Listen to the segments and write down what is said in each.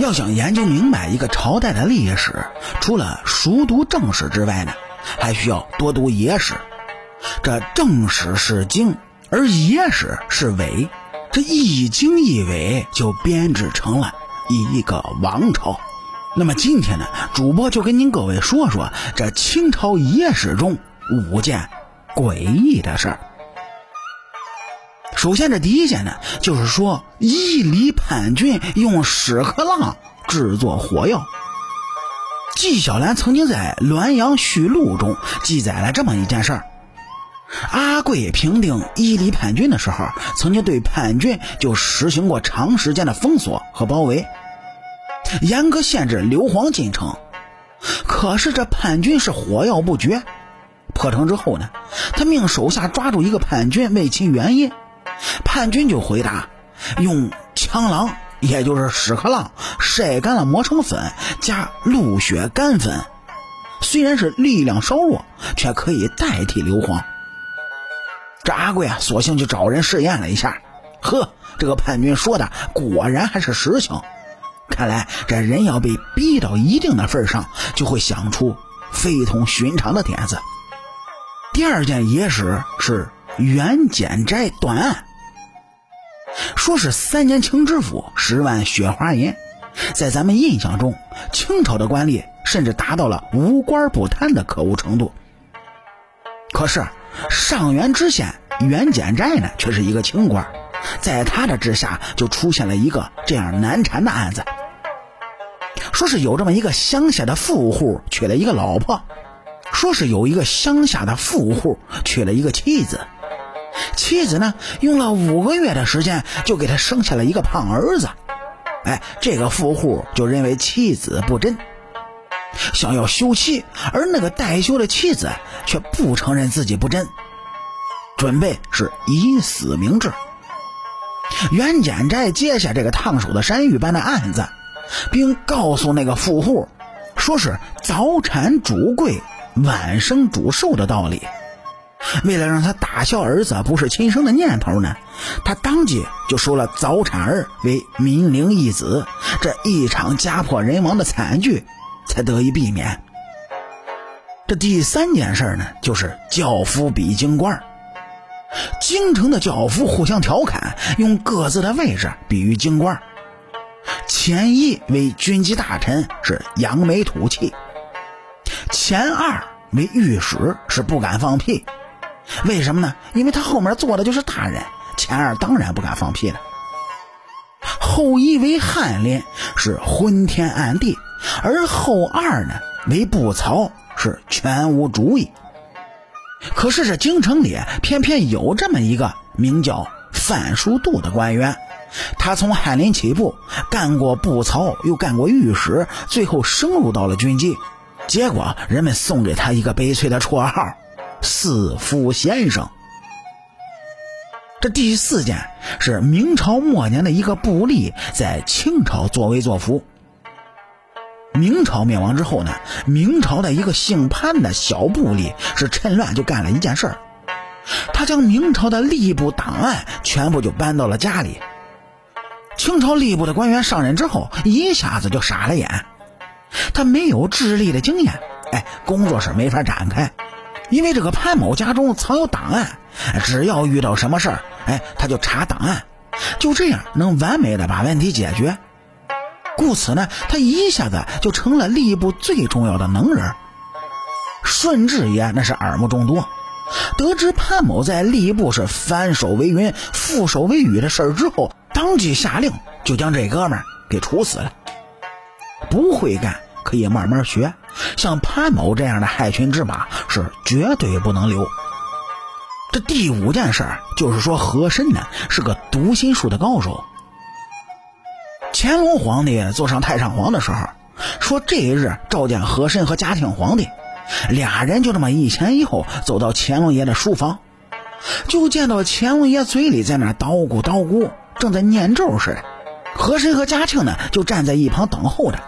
要想研究明白一个朝代的历史，除了熟读正史之外呢，还需要多读野史。这正史是经，而野史是伪，这一经一伪就编织成了一个王朝。那么今天呢，主播就跟您各位说说这清朝野史中五件诡异的事儿。首先，这第一件呢，就是说伊犁叛军用屎壳郎制作火药。纪晓岚曾经在《滦阳序录》中记载了这么一件事儿：阿贵平定伊犁叛军的时候，曾经对叛军就实行过长时间的封锁和包围。严格限制硫磺进城，可是这叛军是火药不绝。破城之后呢，他命手下抓住一个叛军，问其原因。叛军就回答：用蜣螂，也就是屎壳郎，晒干了磨成粉，加鹿血干粉，虽然是力量稍弱，却可以代替硫磺。这阿贵啊，索性就找人试验了一下，呵，这个叛军说的果然还是实情。看来这人要被逼到一定的份上，就会想出非同寻常的点子。第二件野史是袁简斋断案，说是三年清知府十万雪花银。在咱们印象中，清朝的官吏甚至达到了无官不贪的可恶程度。可是上元知县袁简斋呢，却是一个清官，在他的治下就出现了一个这样难缠的案子。说是有这么一个乡下的富户娶了一个老婆，说是有一个乡下的富户娶了一个妻子，妻子呢用了五个月的时间就给他生下了一个胖儿子，哎，这个富户就认为妻子不贞，想要休妻，而那个待休的妻子却不承认自己不贞，准备是以死明志。袁简斋接下这个烫手的山芋般的案子。并告诉那个富户，说是早产主贵，晚生主寿的道理。为了让他打消儿子不是亲生的念头呢，他当即就收了早产儿为民灵义子，这一场家破人亡的惨剧才得以避免。这第三件事呢，就是教夫比京官京城的教夫互相调侃，用各自的位置比喻京官前一为军机大臣，是扬眉吐气；前二为御史，是不敢放屁。为什么呢？因为他后面坐的就是大人，前二当然不敢放屁了。后一为翰林，是昏天暗地；而后二呢，为布曹，是全无主意。可是这京城里偏偏有这么一个名叫范书度的官员。他从翰林起步，干过布曹，又干过御史，最后升入到了军机。结果人们送给他一个悲催的绰号“四夫先生”。这第四件是明朝末年的一个部吏在清朝作威作福。明朝灭亡之后呢，明朝的一个姓潘的小部吏是趁乱就干了一件事儿，他将明朝的吏部档案全部就搬到了家里。清朝吏部的官员上任之后，一下子就傻了眼。他没有治吏的经验，哎，工作是没法展开。因为这个潘某家中藏有档案，只要遇到什么事儿，哎，他就查档案，就这样能完美的把问题解决。故此呢，他一下子就成了吏部最重要的能人。顺治爷那是耳目众多，得知潘某在吏部是翻手为云，覆手为雨的事儿之后。当即下令，就将这哥们儿给处死了。不会干可以慢慢学，像潘某这样的害群之马是绝对不能留。这第五件事就是说，和珅呢是个读心术的高手。乾隆皇帝坐上太上皇的时候，说这一日召见和珅和嘉庆皇帝，俩人就这么一前一后走到乾隆爷的书房，就见到乾隆爷嘴里在那叨咕叨咕。正在念咒似的，和珅和嘉庆呢就站在一旁等候着。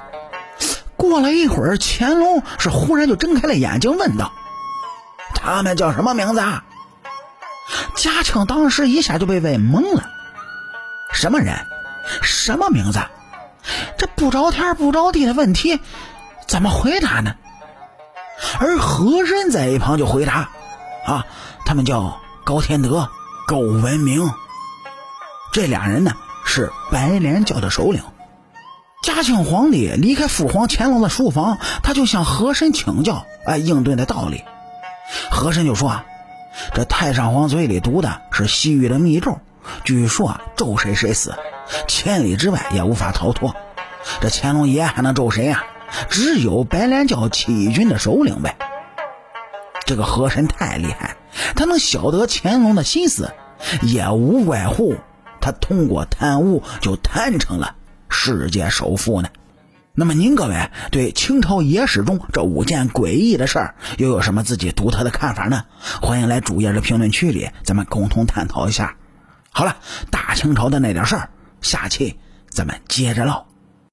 过了一会儿，乾隆是忽然就睁开了眼睛，问道：“他们叫什么名字？”嘉庆当时一下就被问懵了：“什么人？什么名字？这不着天不着地的问题，怎么回答呢？而和珅在一旁就回答：“啊，他们叫高天德、苟文明，这俩人呢是白莲教的首领。”嘉庆皇帝离开父皇乾隆的书房，他就向和珅请教哎应对的道理。和珅就说：“啊，这太上皇嘴里读的是西域的密咒，据说啊咒谁谁死，千里之外也无法逃脱。这乾隆爷还能咒谁呀？只有白莲教起义军的首领呗。这个和珅太厉害，他能晓得乾隆的心思，也无外乎他通过贪污就贪成了世界首富呢。”那么您各位对清朝野史中这五件诡异的事儿又有什么自己独特的看法呢？欢迎来主页的评论区里，咱们共同探讨一下。好了，大清朝的那点事儿，下期咱们接着唠。